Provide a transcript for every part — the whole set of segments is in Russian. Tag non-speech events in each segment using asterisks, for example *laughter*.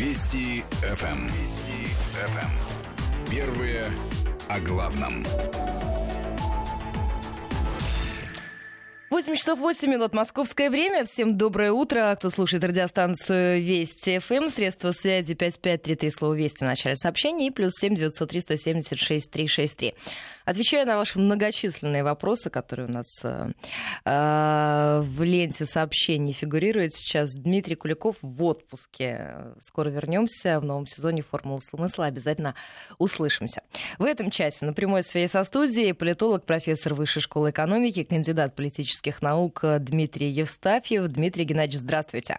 Вести ФМ. Вести ФМ. Первые о главном. 8 часов 8 минут московское время. Всем доброе утро. Кто слушает радиостанцию Вести ФМ, средства связи 5533, слово Вести в начале сообщения и плюс 7 903 176 363. Отвечаю на ваши многочисленные вопросы, которые у нас э, э, в ленте сообщений фигурируют сейчас. Дмитрий Куликов в отпуске. Скоро вернемся в новом сезоне «Формулы смысла». Обязательно услышимся. В этом часе на прямой связи со студией политолог, профессор Высшей школы экономики, кандидат политических наук Дмитрий Евстафьев. Дмитрий Геннадьевич, здравствуйте.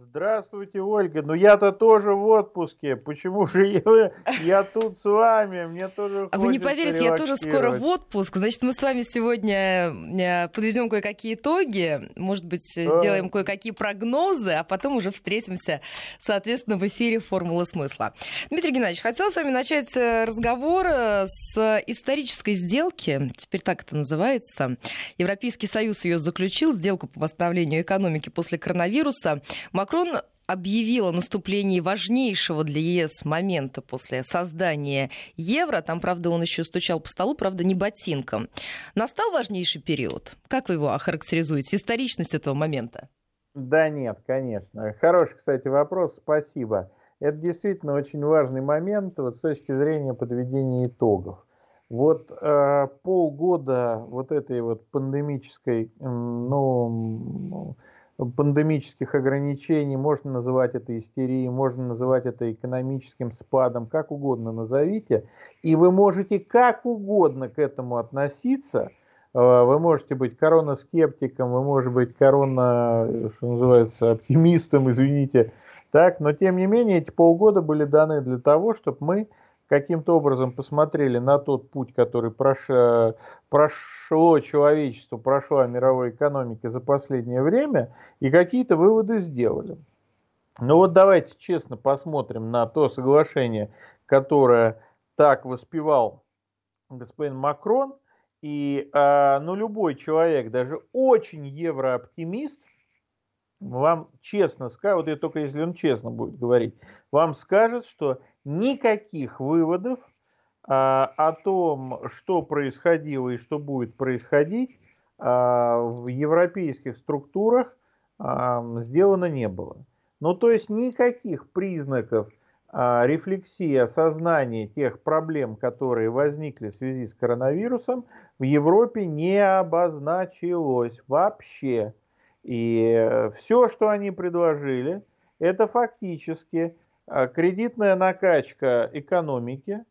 Здравствуйте, Ольга. Ну я-то тоже в отпуске. Почему же я, я тут с вами? Мне тоже Вы не поверите, я тоже скоро в отпуск. Значит, мы с вами сегодня э, подведем кое-какие итоги, может быть, да. сделаем кое-какие прогнозы, а потом уже встретимся, соответственно, в эфире «Формула смысла». Дмитрий Геннадьевич, хотел с вами начать э, разговор э, с исторической сделки, теперь так это называется. Европейский Союз ее заключил, сделку по восстановлению экономики после коронавируса. Макрон объявил о наступлении важнейшего для ЕС момента после создания евро. Там, правда, он еще стучал по столу, правда, не ботинком. Настал важнейший период. Как вы его охарактеризуете? Историчность этого момента? Да нет, конечно. Хороший, кстати, вопрос. Спасибо. Это действительно очень важный момент вот, с точки зрения подведения итогов. Вот э, полгода вот этой вот пандемической, ну, пандемических ограничений, можно называть это истерией, можно называть это экономическим спадом, как угодно назовите, и вы можете как угодно к этому относиться, э, вы можете быть коронаскептиком, вы можете быть корона, что называется, оптимистом, извините, так, но тем не менее эти полгода были даны для того, чтобы мы каким-то образом посмотрели на тот путь, который прош... прошло человечество, прошла мировой экономика за последнее время, и какие-то выводы сделали. Ну вот давайте честно посмотрим на то соглашение, которое так воспевал господин Макрон. И а, ну, любой человек, даже очень еврооптимист, вам честно скажет, вот это только если он честно будет говорить, вам скажет, что никаких выводов а, о том, что происходило и что будет происходить а, в европейских структурах а, сделано не было. Ну, то есть никаких признаков а, рефлексии, осознания тех проблем, которые возникли в связи с коронавирусом, в Европе не обозначилось вообще. И все, что они предложили, это фактически а, кредитная накачка экономики,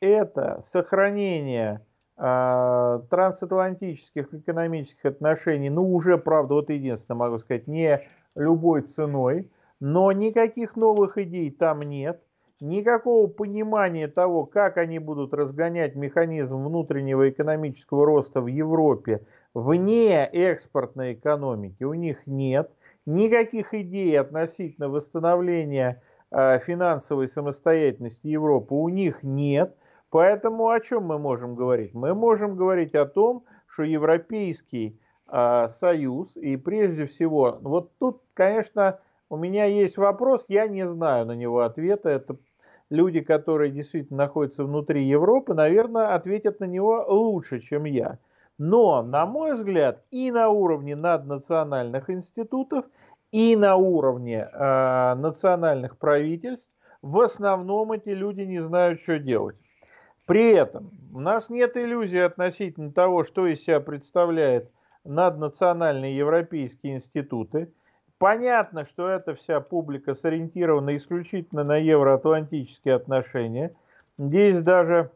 это сохранение э, трансатлантических экономических отношений, ну уже, правда, вот единственное могу сказать, не любой ценой, но никаких новых идей там нет, никакого понимания того, как они будут разгонять механизм внутреннего экономического роста в Европе вне экспортной экономики, у них нет, никаких идей относительно восстановления Э, финансовой самостоятельности Европы у них нет. Поэтому о чем мы можем говорить? Мы можем говорить о том, что Европейский э, Союз и прежде всего, вот тут, конечно, у меня есть вопрос, я не знаю на него ответа. Это люди, которые действительно находятся внутри Европы, наверное, ответят на него лучше, чем я. Но, на мой взгляд, и на уровне наднациональных институтов – и на уровне э, национальных правительств в основном эти люди не знают, что делать. При этом у нас нет иллюзий относительно того, что из себя представляет наднациональные европейские институты. Понятно, что эта вся публика сориентирована исключительно на евроатлантические отношения. Здесь даже,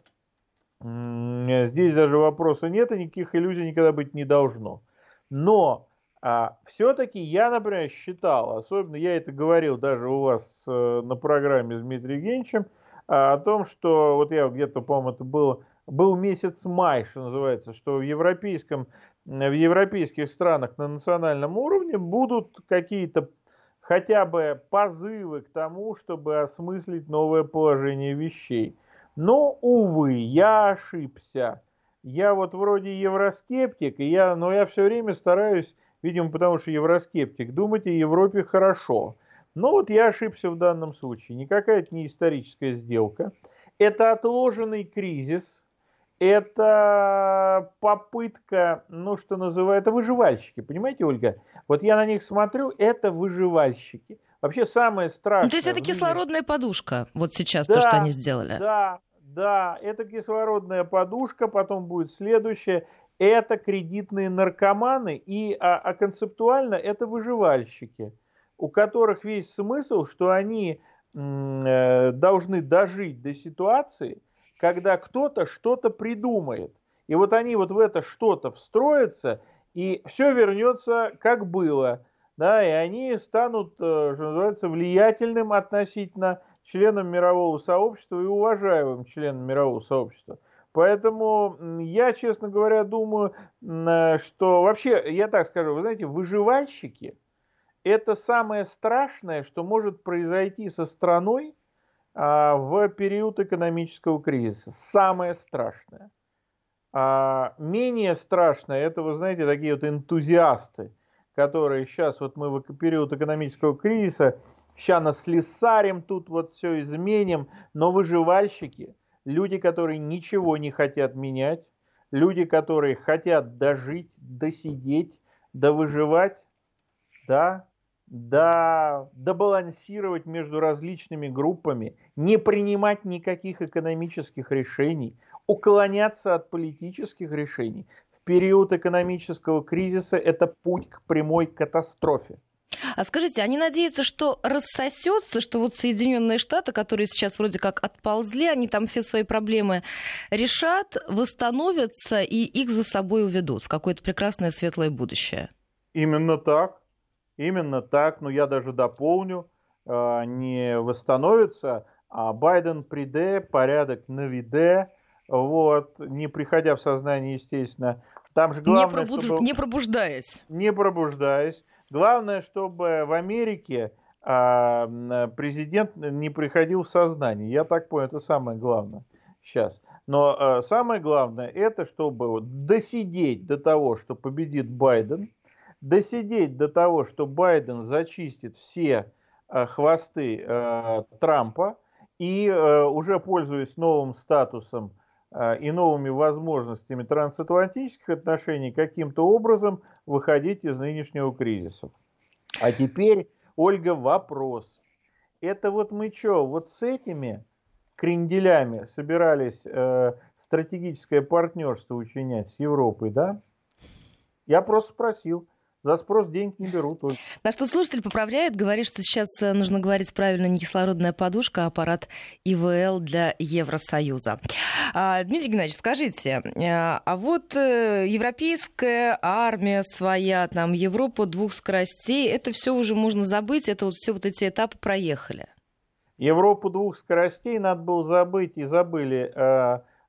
здесь даже вопроса нет, и никаких иллюзий никогда быть не должно. Но а все-таки я, например, считал, особенно я это говорил даже у вас э, на программе с Дмитрием Евгеньевичем, а, о том, что вот я где-то, по-моему, это было, был месяц май, что называется, что в европейском, в европейских странах на национальном уровне будут какие-то хотя бы позывы к тому, чтобы осмыслить новое положение вещей. Но, увы, я ошибся. Я вот вроде евроскептик, и я, но я все время стараюсь видимо, потому что евроскептик, думать о Европе хорошо. Но вот я ошибся в данном случае. Никакая это не историческая сделка. Это отложенный кризис. Это попытка, ну, что называют, это выживальщики. Понимаете, Ольга? Вот я на них смотрю, это выживальщики. Вообще самое страшное... Ну, то есть это кислородная подушка, вот сейчас да, то, что они сделали. Да, да, это кислородная подушка, потом будет следующее. Это кредитные наркоманы, и, а, а концептуально это выживальщики, у которых весь смысл, что они э, должны дожить до ситуации, когда кто-то что-то придумает. И вот они вот в это что-то встроятся, и все вернется как было. Да, и они станут, э, что называется, влиятельным относительно членам мирового сообщества и уважаемым членам мирового сообщества. Поэтому я, честно говоря, думаю, э, что вообще, я так скажу, вы знаете, выживальщики – это самое страшное, что может произойти со страной а, в период экономического кризиса. Самое страшное. А менее страшное – это, вы знаете, такие вот энтузиасты, которые сейчас, вот мы в период экономического кризиса – Сейчас наслесарим, тут вот все изменим. Но выживальщики, люди, которые ничего не хотят менять, люди, которые хотят дожить, досидеть, довыживать, да, да, добалансировать между различными группами, не принимать никаких экономических решений, уклоняться от политических решений. Период экономического кризиса это путь к прямой катастрофе. А скажите, они надеются, что рассосется, что вот Соединенные Штаты, которые сейчас вроде как отползли, они там все свои проблемы решат, восстановятся и их за собой уведут в какое-то прекрасное светлое будущее? Именно так. Именно так. Но я даже дополню. А, не восстановится, а Байден приде, порядок наведе, вот, не приходя в сознание, естественно. Там же главное, не, пробуд... чтобы... не пробуждаясь. Не пробуждаясь. Главное, чтобы в Америке а, президент не приходил в сознание. Я так понял, это самое главное сейчас. Но а, самое главное, это чтобы досидеть до того, что победит Байден, досидеть до того, что Байден зачистит все а, хвосты Трампа и уже пользуясь новым статусом и новыми возможностями трансатлантических отношений, каким-то образом выходить из нынешнего кризиса. А теперь, Ольга, вопрос. Это вот мы что, вот с этими кренделями собирались э, стратегическое партнерство учинять с Европой, да? Я просто спросил. За спрос денег не берут. Только. На что слушатель поправляет, говорит, что сейчас э, нужно говорить правильно не кислородная подушка, а аппарат ИВЛ для Евросоюза. А, Дмитрий Геннадьевич, скажите, э, а вот э, европейская армия своя, там Европа двух скоростей, это все уже можно забыть, это вот все вот эти этапы проехали? Европу двух скоростей надо было забыть и забыли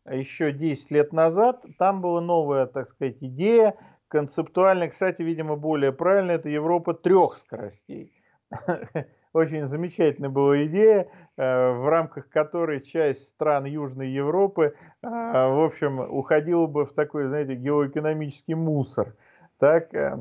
еще 10 лет назад. Там была новая, так сказать, идея концептуально, кстати, видимо, более правильно, это Европа трех скоростей. *laughs* Очень замечательная была идея, э, в рамках которой часть стран Южной Европы, э, в общем, уходила бы в такой, знаете, геоэкономический мусор. Так, э,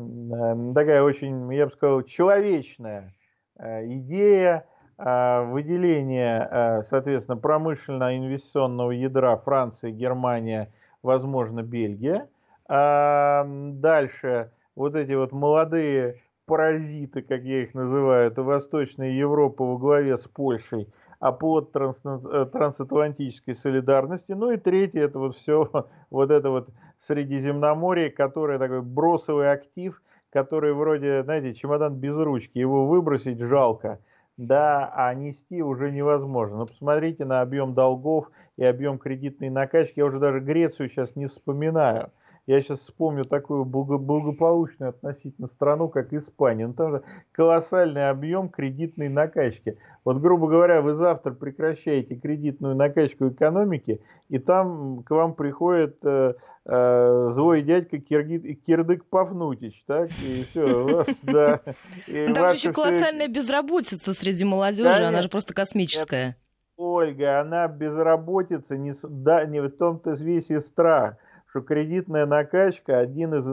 такая очень, я бы сказал, человечная идея выделения, соответственно, промышленно-инвестиционного ядра Франции, Германия, возможно, Бельгия – а дальше вот эти вот молодые паразиты, как я их называю, это Восточная Европа во главе с Польшей, оплот транс, э, трансатлантической солидарности. Ну и третье, это вот все, *laughs* вот это вот Средиземноморье, которое такой бросовый актив, который вроде, знаете, чемодан без ручки, его выбросить жалко, да, а нести уже невозможно. Но посмотрите на объем долгов и объем кредитной накачки, я уже даже Грецию сейчас не вспоминаю – я сейчас вспомню такую благополучную относительно страну, как Испания. Ну, там же колоссальный объем кредитной накачки. Вот, грубо говоря, вы завтра прекращаете кредитную накачку экономики, и там к вам приходит э, э, злой дядька Киргит, Кирдык Пафнутич, так? И все, у вас, *laughs* да. И там еще колоссальная безработица среди молодежи, она же просто космическая. Ольга, она безработица, не, да, не в том-то весь и страх что кредитная накачка, один из,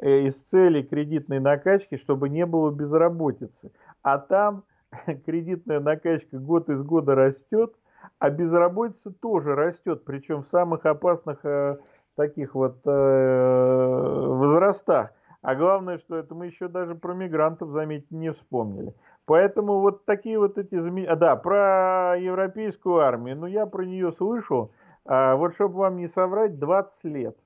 э, из целей кредитной накачки, чтобы не было безработицы. А там *laughs* кредитная накачка год из года растет, а безработица тоже растет, причем в самых опасных э, таких вот э, возрастах. А главное, что это мы еще даже про мигрантов, заметьте, не вспомнили. Поэтому вот такие вот эти... А, да, про европейскую армию. Ну, я про нее слышу. А, вот, чтобы вам не соврать, 20 лет.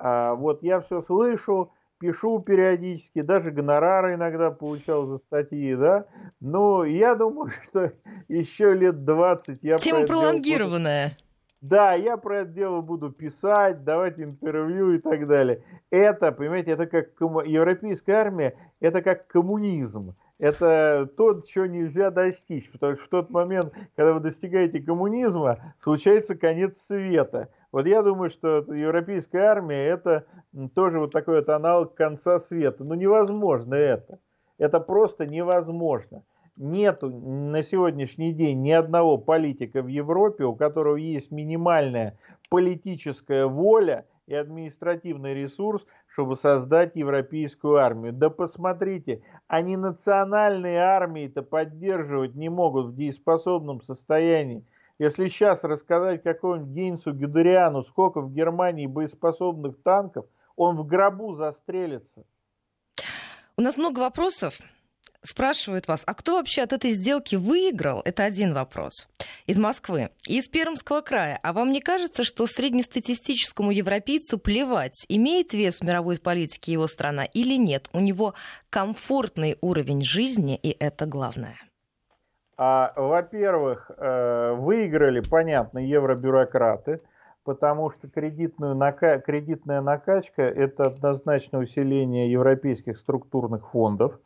А, вот я все слышу, пишу периодически, даже гонорары иногда получал за статьи, да. Но я думаю, *laughs* что еще лет 20 я... Тема пролонгированная. Буду... Да, я про это дело буду писать, давать интервью и так далее. Это, понимаете, это как кому... европейская армия, это как коммунизм. Это то, чего нельзя достичь, потому что в тот момент, когда вы достигаете коммунизма, случается конец света. Вот я думаю, что европейская армия это тоже вот такой вот аналог конца света. Ну невозможно это. Это просто невозможно. Нету на сегодняшний день ни одного политика в Европе, у которого есть минимальная политическая воля и административный ресурс, чтобы создать европейскую армию. Да посмотрите, они национальные армии-то поддерживать не могут в дееспособном состоянии. Если сейчас рассказать какому-нибудь Гейнсу Гюдериану, сколько в Германии боеспособных танков, он в гробу застрелится. У нас много вопросов. Спрашивают вас, а кто вообще от этой сделки выиграл? Это один вопрос. Из Москвы. Из Пермского края. А вам не кажется, что среднестатистическому европейцу плевать, имеет вес в мировой политике его страна или нет? У него комфортный уровень жизни, и это главное. А, во-первых, э, выиграли, понятно, евробюрократы, потому что кредитную нака... кредитная накачка – это однозначно усиление европейских структурных фондов.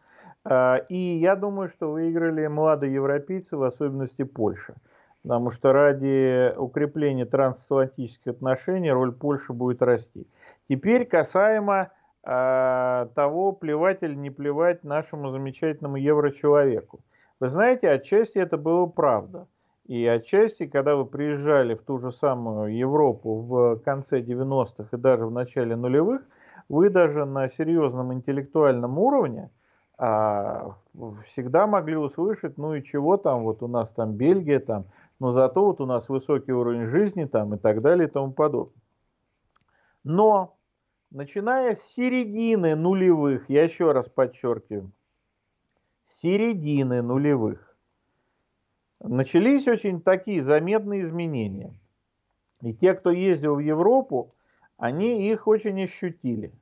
А, и я думаю, что выиграли молодые европейцы, в особенности Польша. Потому что ради укрепления трансатлантических отношений роль Польши будет расти. Теперь касаемо э, того, плевать или не плевать нашему замечательному еврочеловеку. Вы знаете, отчасти это было правда. И отчасти, когда вы приезжали в ту же самую Европу в конце 90-х и даже в начале нулевых, вы даже на серьезном интеллектуальном уровне а, всегда могли услышать, ну и чего там, вот у нас там Бельгия, там, но зато вот у нас высокий уровень жизни там и так далее и тому подобное. Но, начиная с середины нулевых, я еще раз подчеркиваю, середины нулевых начались очень такие заметные изменения. И те, кто ездил в Европу, они их очень ощутили.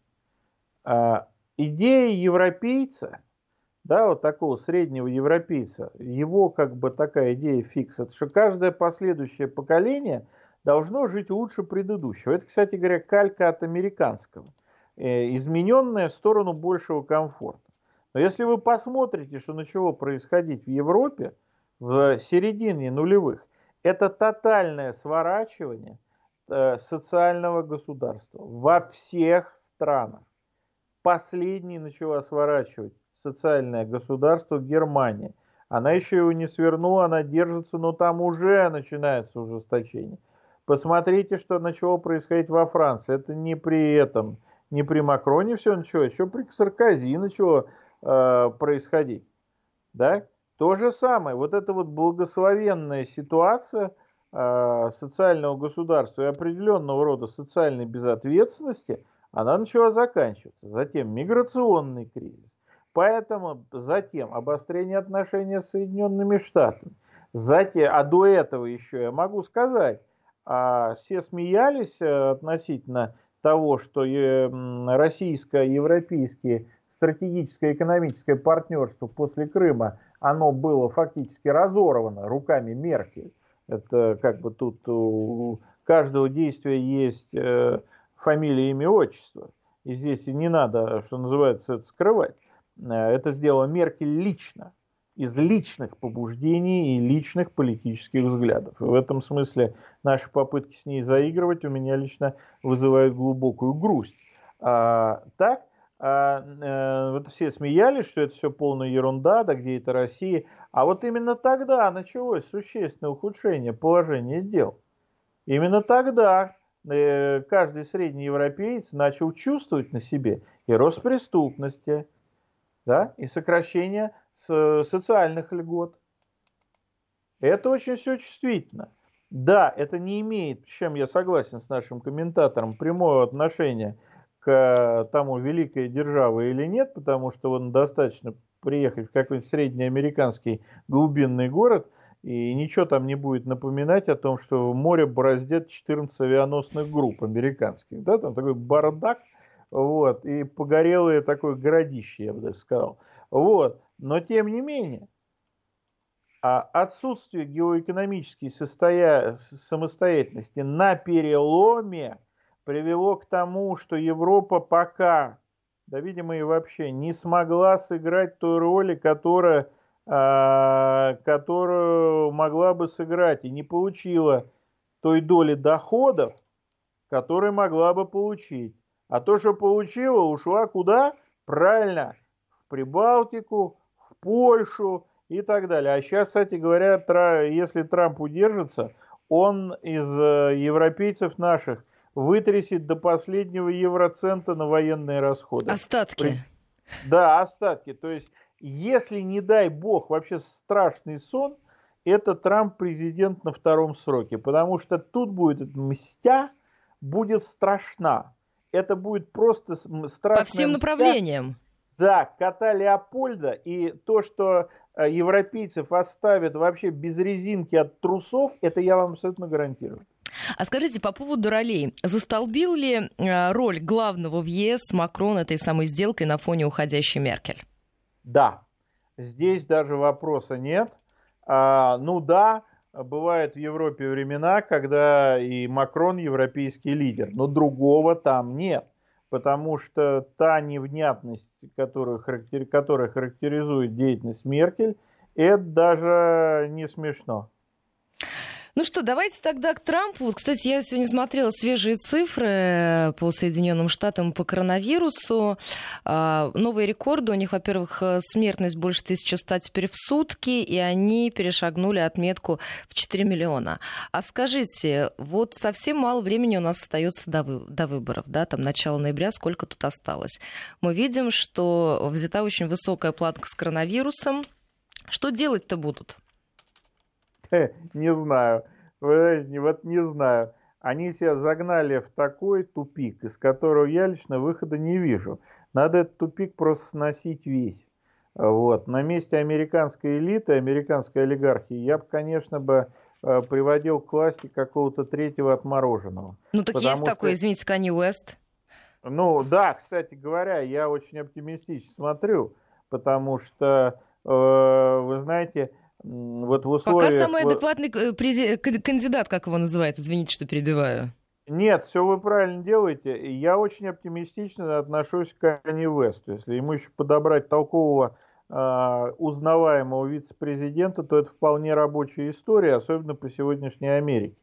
А, идея европейца, да, вот такого среднего европейца, его как бы такая идея фикс, что каждое последующее поколение должно жить лучше предыдущего. Это, кстати говоря, калька от американского, э, измененная в сторону большего комфорта. Но если вы посмотрите, что начало происходить в Европе в середине нулевых, это тотальное сворачивание э, социального государства во всех странах. Последний начала сворачивать социальное государство Германия. Она еще его не свернула, она держится, но там уже начинается ужесточение. Посмотрите, что начало происходить во Франции. Это не при этом, не при Макроне все началось, еще при Саркози начало э, происходить. Да? То же самое, вот эта вот благословенная ситуация э, социального государства и определенного рода социальной безответственности, она начала заканчиваться. Затем миграционный кризис. Поэтому затем обострение отношений с Соединенными Штатами. Затем, а до этого еще я могу сказать, а, все смеялись э, относительно того, что российско-европейские стратегическое экономическое партнерство после Крыма, оно было фактически разорвано руками Меркель. Это как бы тут у каждого действия есть э, фамилия, имя, отчество. И здесь не надо, что называется, это скрывать. Э, это сделала Меркель лично, из личных побуждений и личных политических взглядов. И в этом смысле наши попытки с ней заигрывать у меня лично вызывают глубокую грусть. А, так, а, э, вот все смеялись, что это все полная ерунда, да где это Россия. А вот именно тогда началось существенное ухудшение положения дел. Именно тогда э, каждый средний европеец начал чувствовать на себе и рост преступности, да, и сокращение социальных льгот. Это очень все чувствительно. Да, это не имеет, с чем я согласен с нашим комментатором, прямого отношения к тому, великой державы или нет, потому что он достаточно приехать в какой-нибудь среднеамериканский глубинный город, и ничего там не будет напоминать о том, что море бороздят 14 авианосных групп американских. Да, там такой бардак, вот, и погорелое такое городище, я бы даже сказал. Вот, но тем не менее, а отсутствие геоэкономической состоя... самостоятельности на переломе привело к тому, что Европа пока, да, видимо, и вообще не смогла сыграть той роли, которая, э, которую могла бы сыграть, и не получила той доли доходов, которые могла бы получить. А то, что получила, ушла куда? Правильно, в Прибалтику, в Польшу, и так далее. А сейчас, кстати говоря, если Трамп удержится, он из э, европейцев наших вытрясет до последнего евроцента на военные расходы. Остатки. Да, остатки. То есть, если, не дай бог, вообще страшный сон, это Трамп президент на втором сроке. Потому что тут будет мстя, будет страшна. Это будет просто страшно. По всем направлениям. Да, кота Леопольда и то, что Э, европейцев оставят вообще без резинки от трусов, это я вам абсолютно гарантирую. А скажите, по поводу ролей, застолбил ли э, роль главного в ЕС Макрон этой самой сделкой на фоне уходящей Меркель? Да, здесь даже вопроса нет. А, ну да, бывают в Европе времена, когда и Макрон европейский лидер, но другого там нет потому что та невнятность, характер... которая характеризует деятельность Меркель, это даже не смешно. Ну что, давайте тогда к Трампу. Вот, кстати, я сегодня смотрела свежие цифры э, по Соединенным Штатам по коронавирусу. А, новые рекорды. У них, во-первых, э, смертность больше 1100 теперь в сутки, и они перешагнули отметку в 4 миллиона. А скажите, вот совсем мало времени у нас остается до, вы, до выборов, да, там начало ноября, сколько тут осталось? Мы видим, что взята очень высокая планка с коронавирусом. Что делать-то будут? *laughs* не знаю. Вот не знаю. Они себя загнали в такой тупик, из которого я лично выхода не вижу. Надо этот тупик просто сносить весь. Вот. На месте американской элиты, американской олигархии, я бы, конечно, бы э, приводил к власти какого-то третьего отмороженного. Ну так есть что... такой, извините, Канни Уэст. Ну да, кстати говоря, я очень оптимистично смотрю, потому что, э, вы знаете, вот в условиях... Пока самый адекватный э, кандидат, как его называют, извините, что перебиваю. Нет, все вы правильно делаете. Я очень оптимистично отношусь к Кани Весту. Если ему еще подобрать толкового, э, узнаваемого вице-президента, то это вполне рабочая история, особенно по сегодняшней Америке.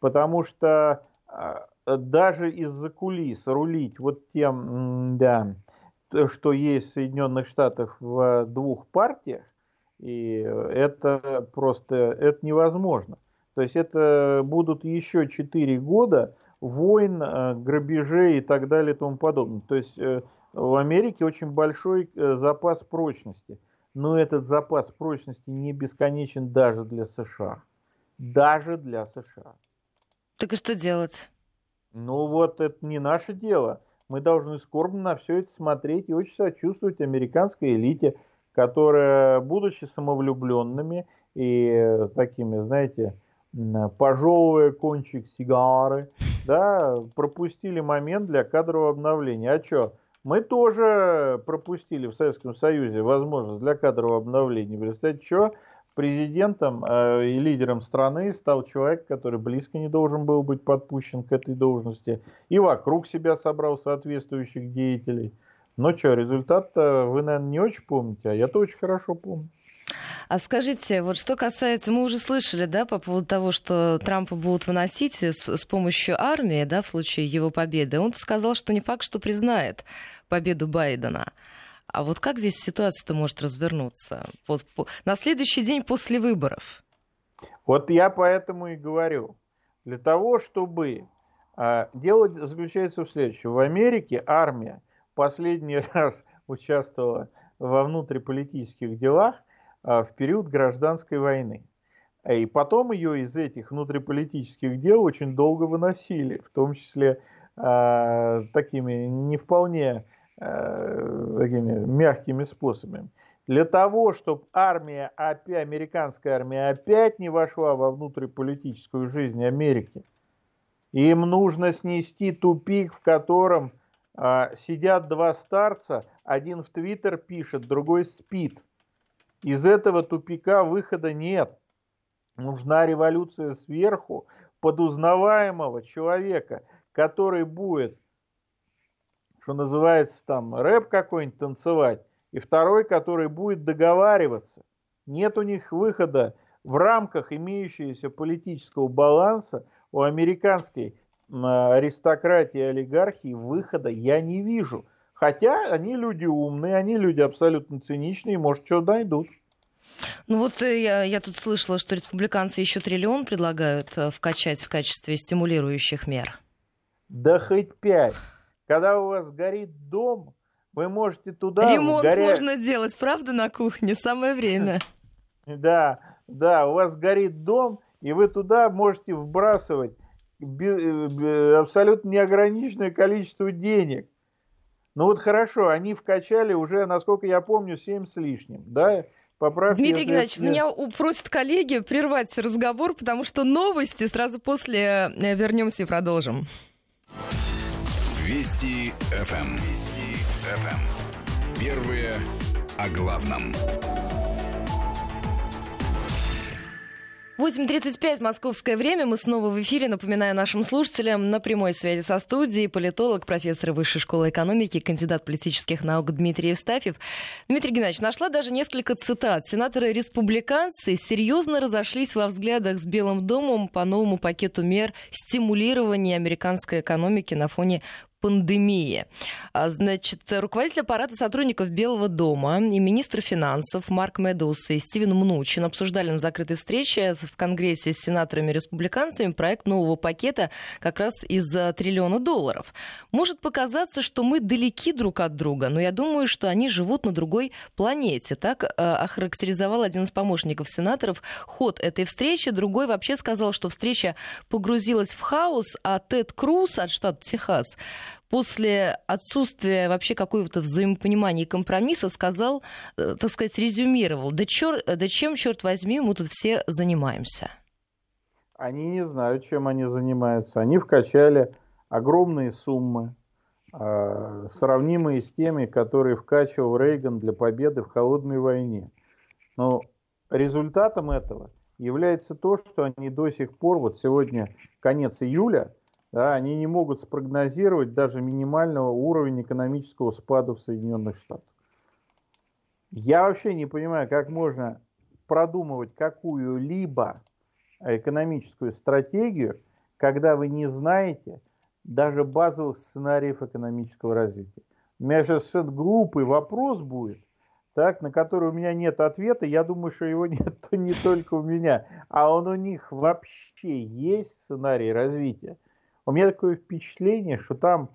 Потому что э, даже из-за кулис рулить вот тем, да, что есть в Соединенных Штатах в двух партиях, и это просто это невозможно. То есть это будут еще 4 года войн, э, грабежей и так далее и тому подобное. То есть э, в Америке очень большой э, запас прочности. Но этот запас прочности не бесконечен даже для США. Даже для США. Так и что делать? Ну вот это не наше дело. Мы должны скорбно на все это смотреть и очень сочувствовать американской элите, которые, будучи самовлюбленными и такими, знаете, пожевывая кончик сигары, *laughs* да, пропустили момент для кадрового обновления. А что? Мы тоже пропустили в Советском Союзе возможность для кадрового обновления. Представьте, что президентом э, и лидером страны стал человек, который близко не должен был быть подпущен к этой должности, и вокруг себя собрал соответствующих деятелей – но что, результат вы, наверное, не очень помните, а я-то очень хорошо помню. А скажите, вот что касается, мы уже слышали, да, по поводу того, что Трампа будут выносить с, с помощью армии, да, в случае его победы. Он сказал, что не факт, что признает победу Байдена. А вот как здесь ситуация-то может развернуться? Вот по, на следующий день после выборов. Вот я поэтому и говорю. Для того, чтобы... А, дело заключается в следующем. В Америке армия последний *laughs* раз участвовала во внутриполитических делах а, в период гражданской войны. И потом ее из этих внутриполитических дел очень долго выносили, в том числе э, такими не вполне э, такими мягкими способами. Для того, чтобы армия, опять, американская армия опять не вошла во внутриполитическую жизнь Америки, им нужно снести тупик, в котором сидят два старца, один в Твиттер пишет, другой спит. Из этого тупика выхода нет. Нужна революция сверху под узнаваемого человека, который будет, что называется там, рэп какой-нибудь танцевать, и второй, который будет договариваться. Нет у них выхода в рамках имеющегося политического баланса у американской аристократии и олигархии выхода я не вижу. Хотя они люди умные, они люди абсолютно циничные, может, что найдут. Ну вот э, я, я тут слышала, что республиканцы еще триллион предлагают э, вкачать в качестве стимулирующих мер. Да хоть пять. Когда у вас горит дом, вы можете туда... Ремонт горя... можно делать, правда, на кухне? Самое время. *laughs* Да, да, у вас горит дом, и вы туда можете вбрасывать абсолютно неограниченное количество денег. Ну вот хорошо, они вкачали уже, насколько я помню, 7 с лишним, да? Поправки, Дмитрий Геннадьевич, меня просят коллеги прервать разговор, потому что новости сразу после э, вернемся и продолжим. Вести ФМ. Эм. Вести ФМ. Эм. Первые о главном. 8.35 московское время. Мы снова в эфире. Напоминаю нашим слушателям на прямой связи со студией политолог, профессор Высшей школы экономики, кандидат политических наук Дмитрий Евстафьев. Дмитрий Геннадьевич, нашла даже несколько цитат. Сенаторы-республиканцы серьезно разошлись во взглядах с Белым домом по новому пакету мер стимулирования американской экономики на фоне пандемии. А, значит, руководитель аппарата сотрудников Белого дома и министр финансов Марк Медоус и Стивен Мнучин обсуждали на закрытой встрече в Конгрессе с сенаторами-республиканцами проект нового пакета как раз из триллиона долларов. Может показаться, что мы далеки друг от друга, но я думаю, что они живут на другой планете. Так э, охарактеризовал один из помощников сенаторов ход этой встречи. Другой вообще сказал, что встреча погрузилась в хаос, а Тед Круз от штата Техас после отсутствия вообще какого-то взаимопонимания и компромисса сказал, э, так сказать, резюмировал, да, чер, да чем, черт возьми, мы тут все занимаемся? Они не знают, чем они занимаются. Они вкачали огромные суммы, э, сравнимые с теми, которые вкачивал Рейган для победы в холодной войне. Но результатом этого является то, что они до сих пор, вот сегодня конец июля, да, они не могут спрогнозировать даже минимального уровня экономического спада в Соединенных Штатах. Я вообще не понимаю, как можно продумывать какую-либо экономическую стратегию, когда вы не знаете даже базовых сценариев экономического развития. У меня сейчас совершенно глупый вопрос будет, так, на который у меня нет ответа. Я думаю, что его *laughs* нет не только у меня, а он у них вообще есть сценарий развития. У меня такое впечатление, что там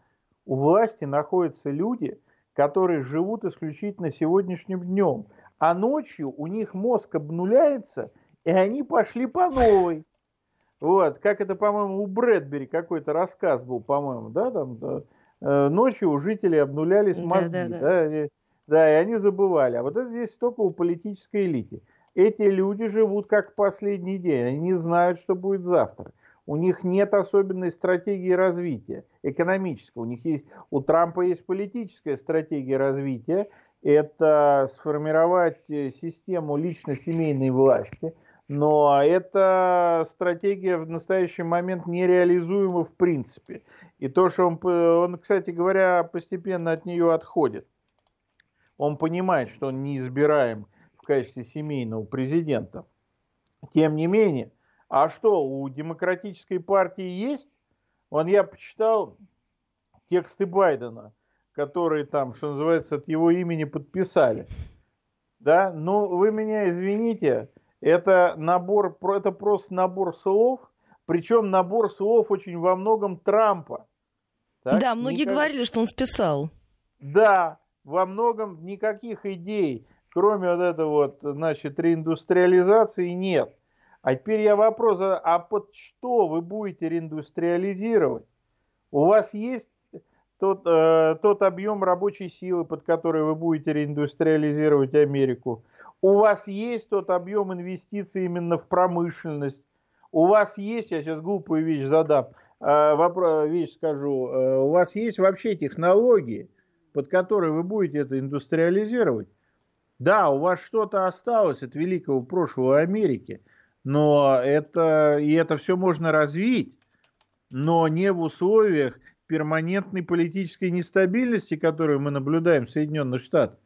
у власти находятся люди, которые живут исключительно сегодняшним днем, а ночью у них мозг обнуляется, и они пошли по новой. Вот, как это, по-моему, у Брэдбери какой-то рассказ был, по-моему, да, там да, э, ночью у жителей обнулялись мозги, да, да, да. Да, и, да, и они забывали. А вот это здесь только у политической элиты. Эти люди живут как в последний день, они не знают, что будет завтра у них нет особенной стратегии развития экономического. У них есть, у Трампа есть политическая стратегия развития. Это сформировать э, систему лично-семейной власти. Но эта стратегия в настоящий момент нереализуема в принципе. И то, что он, он, кстати говоря, постепенно от нее отходит. Он понимает, что он неизбираем в качестве семейного президента. Тем не менее, а что, у демократической партии есть? Вон я почитал тексты Байдена, которые там, что называется, от его имени подписали. Да, ну вы меня извините, это набор, это просто набор слов, причем набор слов очень во многом Трампа. Так? Да, многие Никак... говорили, что он списал. Да, во многом никаких идей, кроме вот этого вот, значит, реиндустриализации нет. А теперь я вопрос, а под что вы будете реиндустриализировать? У вас есть тот, э, тот объем рабочей силы, под который вы будете реиндустриализировать Америку. У вас есть тот объем инвестиций именно в промышленность. У вас есть, я сейчас глупую вещь задам, э, вопрос, вещь скажу, э, у вас есть вообще технологии, под которые вы будете это индустриализировать. Да, у вас что-то осталось от великого прошлого Америки, но это, и это все можно развить, но не в условиях перманентной политической нестабильности, которую мы наблюдаем в Соединенных Штатах.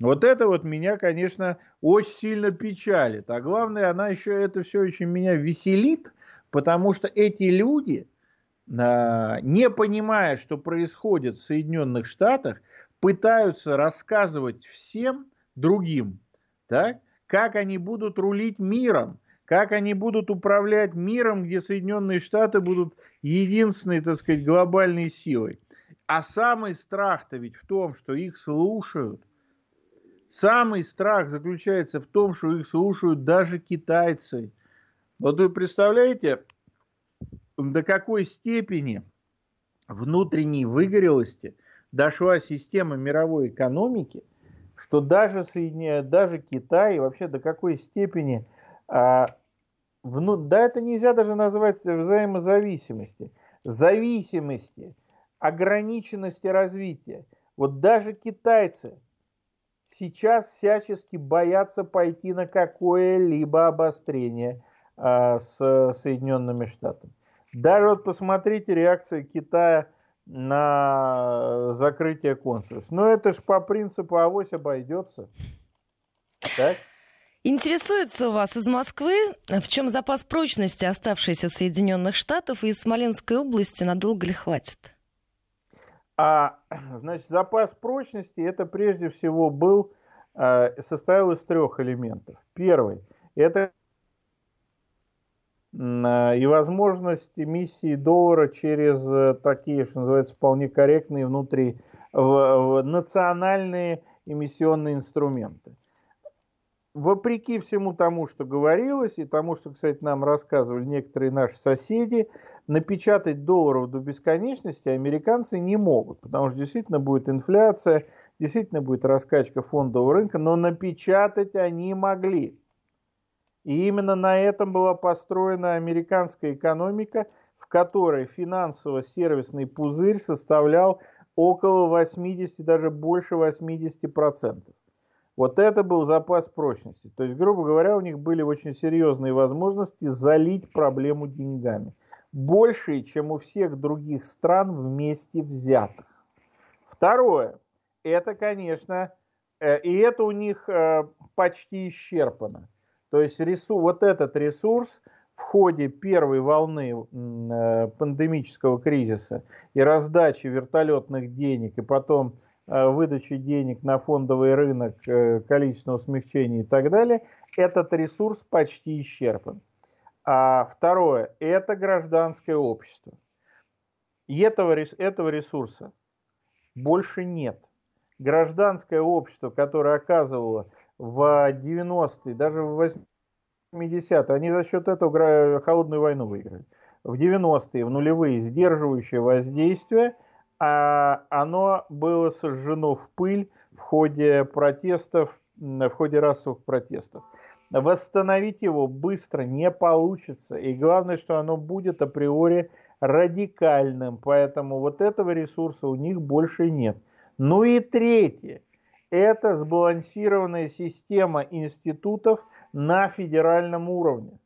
Вот это вот меня, конечно, очень сильно печалит. А главное, она еще это все очень меня веселит, потому что эти люди, а, не понимая, что происходит в Соединенных Штатах, пытаются рассказывать всем другим, так, как они будут рулить миром, как они будут управлять миром, где Соединенные Штаты будут единственной, так сказать, глобальной силой. А самый страх-то ведь в том, что их слушают. Самый страх заключается в том, что их слушают даже китайцы. Вот вы представляете, до какой степени внутренней выгорелости дошла система мировой экономики, что даже, Соединя... даже Китай, вообще до какой степени а, вну, да это нельзя даже назвать взаимозависимости, зависимости, ограниченности развития. Вот даже китайцы сейчас всячески боятся пойти на какое-либо обострение а, с Соединенными Штатами. Даже вот посмотрите реакция Китая на закрытие консульств. Но это ж по принципу авось обойдется. Так? Интересуется у вас из Москвы, в чем запас прочности, оставшийся Соединенных Штатов и из Смоленской области, надолго ли хватит? А, *clears throat* значит, запас прочности это прежде всего был, э, состоял из трех элементов. Первый – это и возможность эмиссии доллара через э, такие, что называется, вполне корректные внутри в, в национальные эмиссионные инструменты вопреки всему тому, что говорилось, и тому, что, кстати, нам рассказывали некоторые наши соседи, напечатать долларов до бесконечности американцы не могут, потому что действительно будет инфляция, действительно будет раскачка фондового рынка, но напечатать они могли. И именно на этом была построена американская экономика, в которой финансово-сервисный пузырь составлял около 80, даже больше 80%. Вот это был запас прочности. То есть, грубо говоря, у них были очень серьезные возможности залить проблему деньгами. Больше, чем у всех других стран вместе взятых. Второе. Это, конечно, э, и это у них э, почти исчерпано. То есть ресурс, вот этот ресурс в ходе первой волны э, пандемического кризиса и раздачи вертолетных денег, и потом выдачи денег на фондовый рынок, э, количественного смягчения и так далее, этот ресурс почти исчерпан. А второе – это гражданское общество. Этого, этого ресурса больше нет. Гражданское общество, которое оказывало в 90-е, даже в 80-е, они за счет этого холодную войну выиграли. В 90-е, в нулевые, сдерживающее воздействие – а оно было сожжено в пыль в ходе протестов, в ходе расовых протестов. Восстановить его быстро не получится. И главное, что оно будет априори радикальным. Поэтому вот этого ресурса у них больше нет. Ну и третье. Это сбалансированная система институтов на федеральном уровне.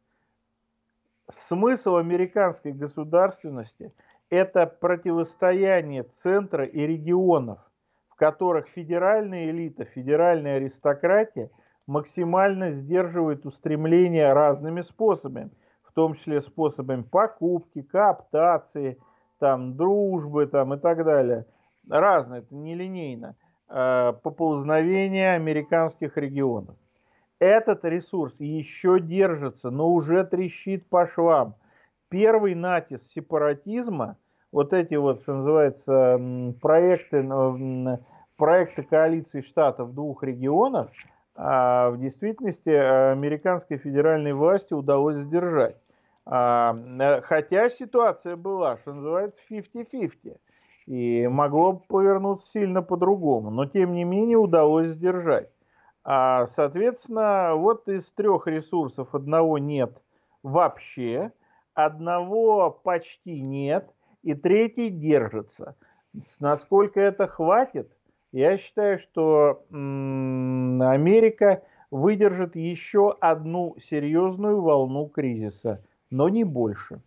Смысл американской государственности – это противостояние центра и регионов, в которых федеральная элита, федеральная аристократия максимально сдерживает устремления разными способами, в том числе способами покупки, кооптации, там, дружбы там, и так далее. Разное, это нелинейно. Э, поползновение американских регионов. Этот ресурс еще держится, но уже трещит по швам. Первый натиск сепаратизма – вот эти вот, что называется, проекты проекта коалиции штатов в двух регионах а, в действительности американской федеральной власти удалось сдержать. А, хотя ситуация была, что называется, 50-50. И могло повернуться сильно по-другому. Но, тем не менее, удалось сдержать. А, соответственно, вот из трех ресурсов одного нет вообще, одного почти нет, и третий держится. Насколько это хватит, я считаю, что Америка выдержит еще одну серьезную волну кризиса, но не больше.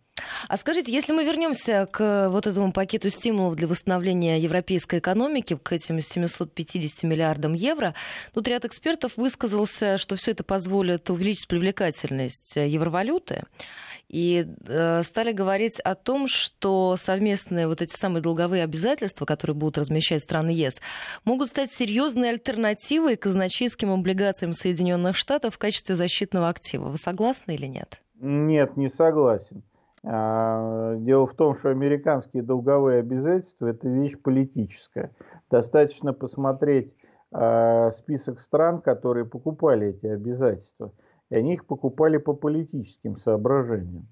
А скажите, если мы вернемся к вот этому пакету стимулов для восстановления европейской экономики, к этим 750 миллиардам евро, тут ряд экспертов высказался, что все это позволит увеличить привлекательность евровалюты. И э, стали говорить о том, что совместные вот эти самые долговые обязательства, которые будут размещать страны ЕС, могут стать серьезной альтернативой казначейским облигациям Соединенных Штатов в качестве защитного актива. Вы согласны или нет? Нет, не согласен. А, дело в том, что американские долговые обязательства – это вещь политическая. Достаточно посмотреть а, список стран, которые покупали эти обязательства. И они их покупали по политическим соображениям.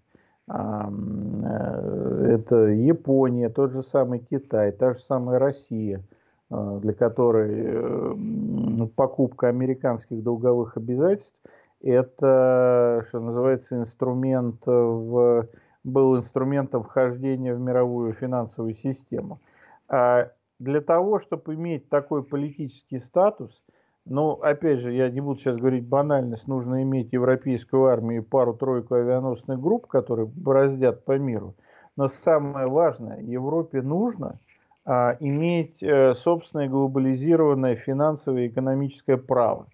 А, э, это Япония, тот же самый Китай, та же самая Россия, для которой э, покупка американских долговых обязательств – это, что называется, инструмент в был инструментом вхождения в мировую финансовую систему. А для того, чтобы иметь такой политический статус, ну, опять же, я не буду сейчас говорить банальность, нужно иметь европейскую армию и пару-тройку авианосных групп, которые бороздят по миру. Но самое важное, Европе нужно а, иметь а, собственное глобализированное финансовое и экономическое право.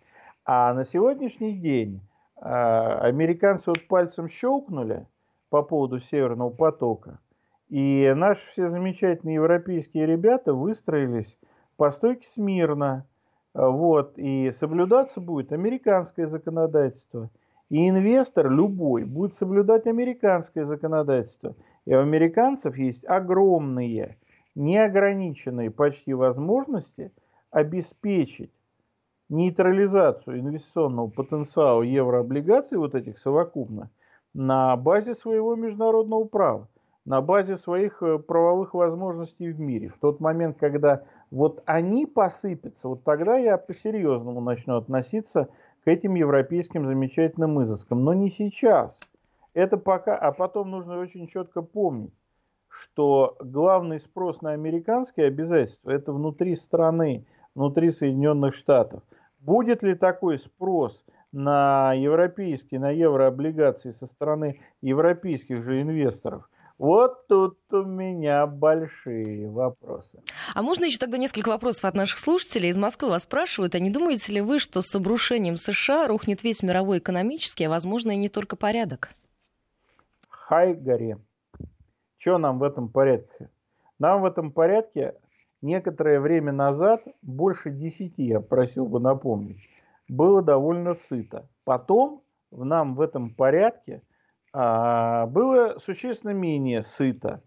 А на сегодняшний день а, американцы вот пальцем щелкнули – по поводу Северного потока. И наши все замечательные европейские ребята выстроились по стойке смирно. Вот, и соблюдаться будет американское законодательство. И инвестор любой будет соблюдать американское законодательство. И у американцев есть огромные, неограниченные почти возможности обеспечить нейтрализацию инвестиционного потенциала еврооблигаций вот этих совокупно – на базе своего международного права, на базе своих э, правовых возможностей в мире. В тот момент, когда вот они посыпятся, вот тогда я по-серьезному начну относиться к этим европейским замечательным изыскам. Но не сейчас. Это пока, а потом нужно очень четко помнить, что главный спрос на американские обязательства это внутри страны, внутри Соединенных Штатов. Будет ли такой спрос на европейские, на еврооблигации со стороны европейских же инвесторов. Вот тут у меня большие вопросы. А можно еще тогда несколько вопросов от наших слушателей? Из Москвы вас спрашивают, а не думаете ли вы, что с обрушением США рухнет весь мировой экономический, а возможно и не только порядок? Хай горе. Что нам в этом порядке? Нам в этом порядке некоторое время назад, больше десяти, я просил бы напомнить, было довольно сыто. Потом в нам в этом порядке было существенно менее сыто.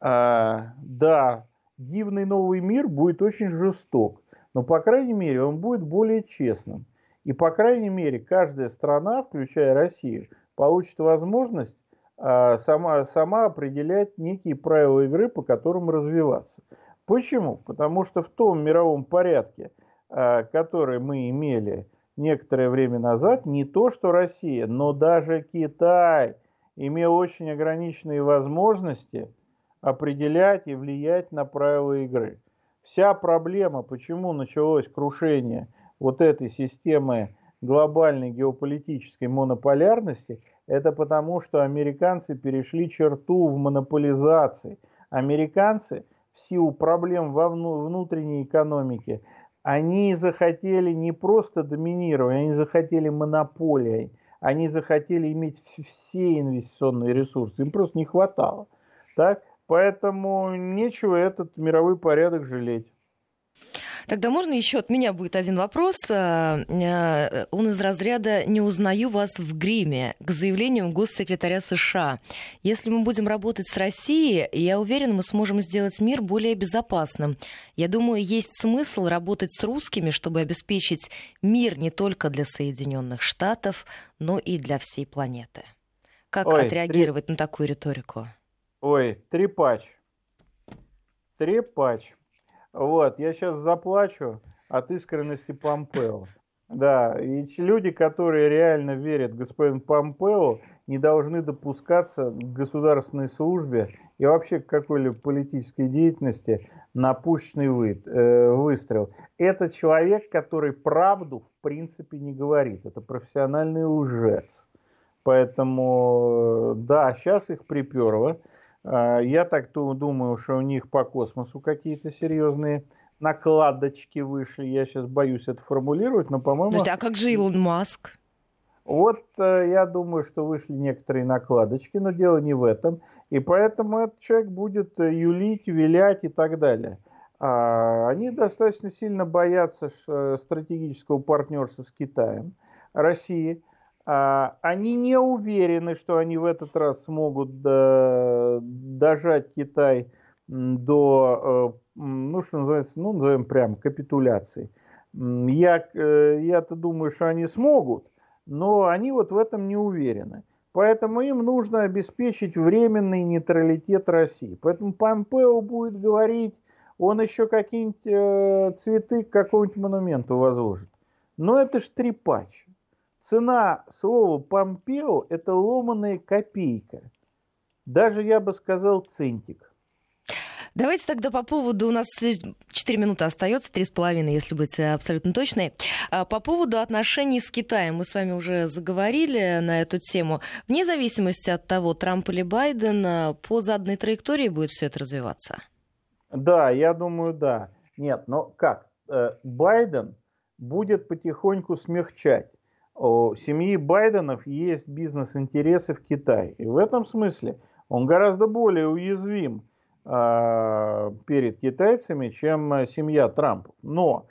А, да, дивный новый мир будет очень жесток, но, по крайней мере, он будет более честным. И, по крайней мере, каждая страна, включая Россию, получит возможность а, сама, сама определять некие правила игры, по которым развиваться. Почему? Потому что в том мировом порядке, а, который мы имели некоторое время назад не то что Россия, но даже Китай имел очень ограниченные возможности определять и влиять на правила игры. Вся проблема, почему началось крушение вот этой системы глобальной геополитической монополярности, это потому, что американцы перешли черту в монополизации. Американцы в силу проблем во внутренней экономике они захотели не просто доминировать, они захотели монополией, они захотели иметь все инвестиционные ресурсы, им просто не хватало. Так? Поэтому нечего этот мировой порядок жалеть. Тогда можно еще от меня будет один вопрос. Э, э, он из разряда «Не узнаю вас в гриме» к заявлениям госсекретаря США. Если мы будем работать с Россией, я уверен, мы сможем сделать мир более безопасным. Я думаю, есть смысл работать с русскими, чтобы обеспечить мир не только для Соединенных Штатов, но и для всей планеты. Как Ой, отреагировать три... на такую риторику? Ой, трепач. Трепач. Вот, я сейчас заплачу от искренности Помпео. Да, и люди, которые реально верят господин Помпео, не должны допускаться к государственной службе и вообще к какой-либо политической деятельности на пушечный вы, э, выстрел. Это человек, который правду в принципе не говорит. Это профессиональный лжец. Поэтому, да, сейчас их приперло. А, я так думаю, что у них по космосу какие-то серьезные накладочки вышли. Я сейчас боюсь это формулировать, но, по-моему... Подожди, а как же Илон Маск? Вот э, я думаю, что вышли некоторые накладочки, но дело не в этом. И поэтому этот человек будет э, юлить, вилять и так далее. А, они достаточно сильно боятся э, стратегического партнерства с Китаем, России – они не уверены, что они в этот раз смогут дожать Китай до, э, ну, что называется, ну, назовем прям капитуляции. Я, э, я-то думаю, что они смогут, но они вот в этом не уверены. Поэтому им нужно обеспечить временный нейтралитет России. Поэтому Помпео будет говорить, он еще какие-нибудь э, цветы к какому-нибудь монументу возложит. Но это ж трепач. Цена слова Помпео – это ломаная копейка. Даже, я бы сказал, центик. Давайте тогда по поводу, у нас 4 минуты остается, 3,5, если быть абсолютно точной. А, по поводу отношений с Китаем. Мы с вами уже заговорили на эту тему. Вне зависимости от того, Трамп или Байден, а, по заданной траектории будет все это развиваться? Да, я думаю, да. Нет, но как? Э, Байден будет потихоньку смягчать у семьи Байденов есть бизнес-интересы в Китае. И в этом смысле он гораздо более уязвим э, перед китайцами, чем семья Трампа. Но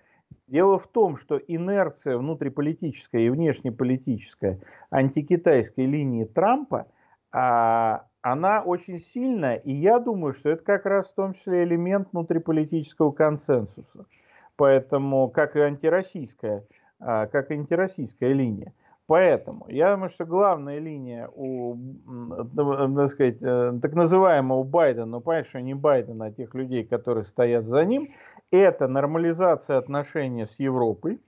дело в том, что инерция внутриполитическая и внешнеполитическая антикитайской линии Трампа, э, она очень сильная, и я думаю, что это как раз в том числе элемент внутриполитического консенсуса. Поэтому, как и антироссийская а, как антироссийская линия. Поэтому я думаю, что главная линия у, так сказать, э, так называемого Байдена, но понятно, что не Байдена, а тех людей, которые стоят за ним, это нормализация отношений с Европой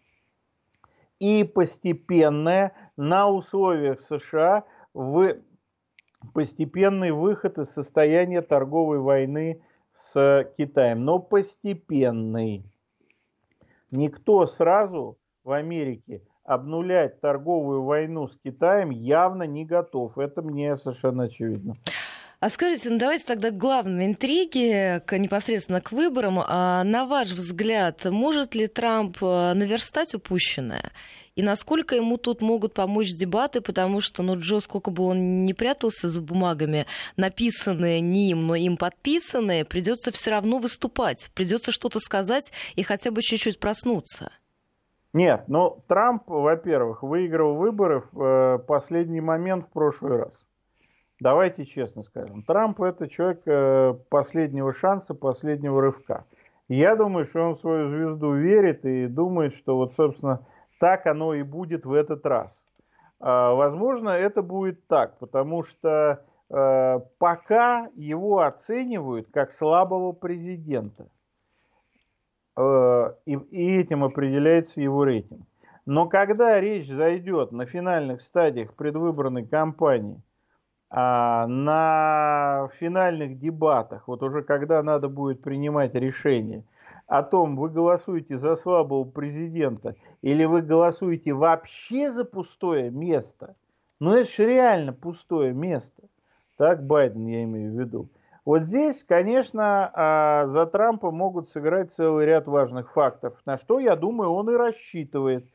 и постепенная на условиях США в постепенный выход из состояния торговой войны с Китаем, но постепенный. Никто сразу в Америке обнулять торговую войну с Китаем явно не готов. Это мне совершенно очевидно. А скажите, ну давайте тогда к главной интриге, к, непосредственно к выборам. А, на ваш взгляд, может ли Трамп э, наверстать упущенное? И насколько ему тут могут помочь дебаты, потому что, ну, Джо, сколько бы он не прятался за бумагами, написанные не им, но им подписанные, придется все равно выступать, придется что-то сказать и хотя бы чуть-чуть проснуться. Нет, ну Трамп, во-первых, выиграл выборы в э, последний момент в прошлый раз. Давайте честно скажем. Трамп это человек э, последнего шанса, последнего рывка. Я думаю, что он в свою звезду верит и думает, что вот, собственно, так оно и будет в этот раз. Э, возможно, это будет так, потому что э, пока его оценивают как слабого президента. Э, и, этим определяется его рейтинг. Но когда речь зайдет на финальных стадиях предвыборной кампании, а, на финальных дебатах, вот уже когда надо будет принимать решение о том, вы голосуете за слабого президента или вы голосуете вообще за пустое место, ну это же реально пустое место. Так Байден я имею в виду. Вот здесь, конечно, а, за Трампа могут сыграть целый ряд важных факторов, на что, я думаю, он и рассчитывает.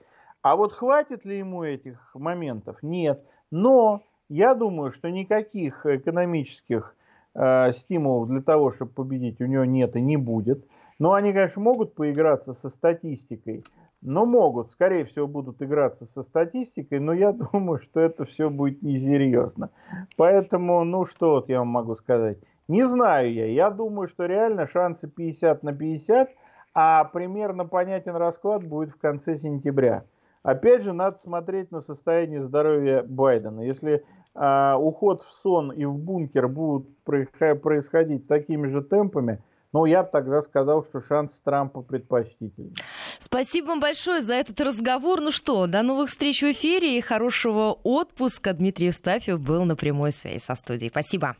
А вот хватит ли ему этих моментов? Нет. Но я думаю, что никаких экономических э, стимулов для того, чтобы победить, у него нет и не будет. Но они, конечно, могут поиграться со статистикой, но могут, скорее всего, будут играться со статистикой, но я *laughs* думаю, что это все будет несерьезно. Поэтому, ну что вот я вам могу сказать. Не знаю я, я думаю, что реально шансы 50 на 50, а примерно понятен расклад будет в конце сентября. Опять же, надо смотреть на состояние здоровья Байдена. Если э, уход в сон и в бункер будут происходить такими же темпами, ну, я бы тогда сказал, что шанс Трампа предпочтительный. Спасибо вам большое за этот разговор. Ну что, до новых встреч в эфире и хорошего отпуска. Дмитрий Евстафьев был на прямой связи со студией. Спасибо.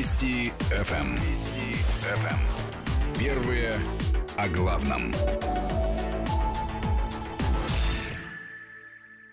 Вести ФМ. Вести ФМ. Первые о главном.